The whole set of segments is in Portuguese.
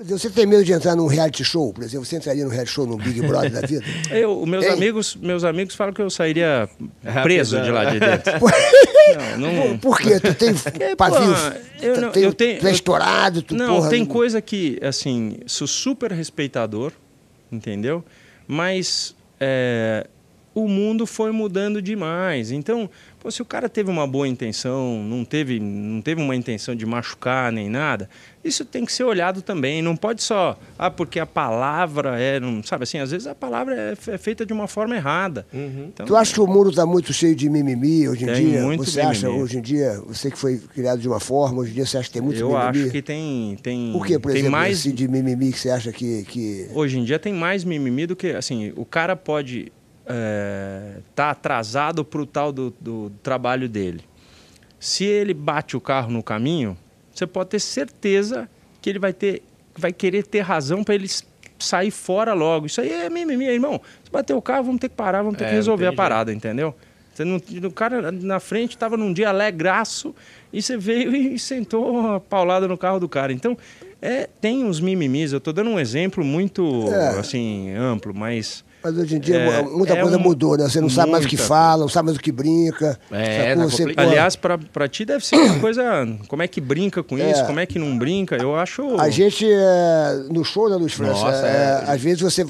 Você tem medo de entrar num reality show, por exemplo? Você entraria num reality show, num Big Brother da vida? Eu, meus Hein? amigos, meus amigos falam que eu sairia preso de lá de dentro. Não, não- Por, por quê? Tu tem É, pavios? pô, eu tu, não- tem, eu tenho- tu é estourado? Tu, Não, porra, tem coisa que, assim, sou super respeitador, entendeu? Mas é, o mundo foi mudando demais. Então, pô, se o cara teve uma boa intenção, não teve, não teve uma intenção de machucar nem nada, isso tem que ser olhado também. Não pode só, ah, porque a palavra é, não, sabe assim, às vezes a palavra é, é feita de uma forma errada. Então, Tu acha que o mundo está muito cheio de mimimi hoje em Tem dia? muito você acha, mimimi. hoje em dia, você que foi criado de uma forma, hoje em dia você acha que tem muito eu mimimi? acho que tem, tem, Por que, por tem exemplo, mais esse de mimimi que você acha que... que... Hoje em dia tem mais mimimi do que. Assim, o cara pode estar atrasado para o tal do, do trabalho dele. Se ele bate o carro no caminho, você pode ter certeza que ele vai, ter, vai querer ter razão para ele sair fora logo. Isso aí é mimimi, irmão. Se bater o carro, vamos ter que parar, vamos ter É, que resolver a parada, entendeu? Você não, o cara na frente estava num dia alegraço e você veio e sentou uma paulada no carro do cara. Então, é, tem uns mimimis. Eu estou dando um exemplo muito É. assim amplo, mas Mas hoje em dia É, muita é coisa um- mudou, né? Você não sabe mais o que fala, não sabe mais o que brinca. É, sacou? tá Você, aliás, para ti deve ser uma coisa. Como é que brinca com É. isso? Como é que não brinca? Eu acho. A gente, é, no show da Luz França, é, é. às vezes você.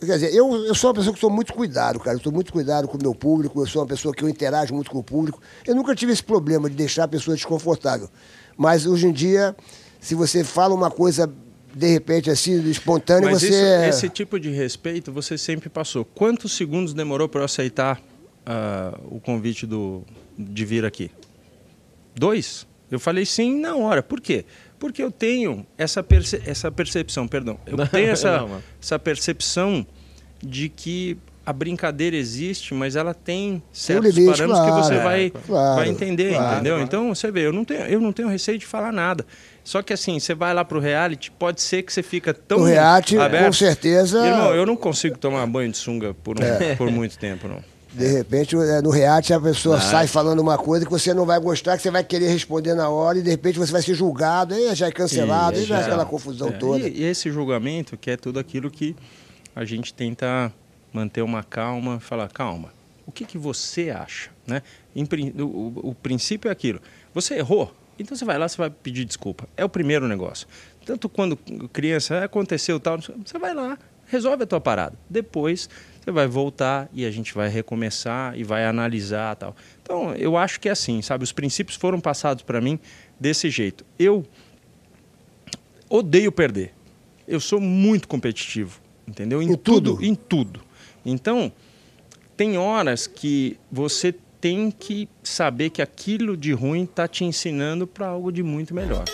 Quer dizer, eu, eu sou uma pessoa que sou muito cuidado, cara. Eu sou muito cuidado com o meu público, eu sou uma pessoa que eu interajo muito com o público. Eu nunca tive esse problema de deixar a pessoa desconfortável. Mas hoje em dia, se você fala uma coisa, de repente, assim, espontânea, Mas você. isso- esse tipo de respeito você sempre passou. Quantos segundos demorou para eu aceitar ah, o convite do, de vir aqui? Dois. Eu falei sim na hora. Por quê? Porque eu tenho essa, perce essa percepção, perdão. Eu tenho essa, Não, essa percepção de que a brincadeira existe, mas ela tem certos limite, parâmetros que você claro, vai, claro, vai entender, claro, entendeu? claro. Então, você vê, eu não tenho, eu não tenho receio de falar nada. Só que assim, você vai lá pro reality, pode ser que você fica tão No reality, aberto. com certeza. Irmão, eu não consigo tomar banho de sunga por, um- É. por muito tempo, não. De repente, é, no reality, a pessoa Ah. sai falando uma coisa que você não vai gostar, que você vai querer responder na hora, e de repente você vai ser julgado, aí já é cancelado, aí já é aquela confusão É, toda. E, e esse julgamento, que é tudo aquilo que a gente tenta manter uma calma, falar, calma, o que, que você acha? Né? O, princípio é aquilo. Você errou, então você vai lá, você vai pedir desculpa. É o primeiro negócio. Tanto quando criança, "Ah, aconteceu tal, você vai lá, resolve a tua parada. Depois você vai voltar e a gente vai recomeçar e vai analisar tal. Então, eu acho que é assim, sabe? Os princípios foram passados para mim desse jeito. Eu odeio perder. Eu sou muito competitivo, entendeu? Em, Em tudo? Em tudo. Então, tem horas que você tem que saber que aquilo de ruim está te ensinando para algo de muito melhor.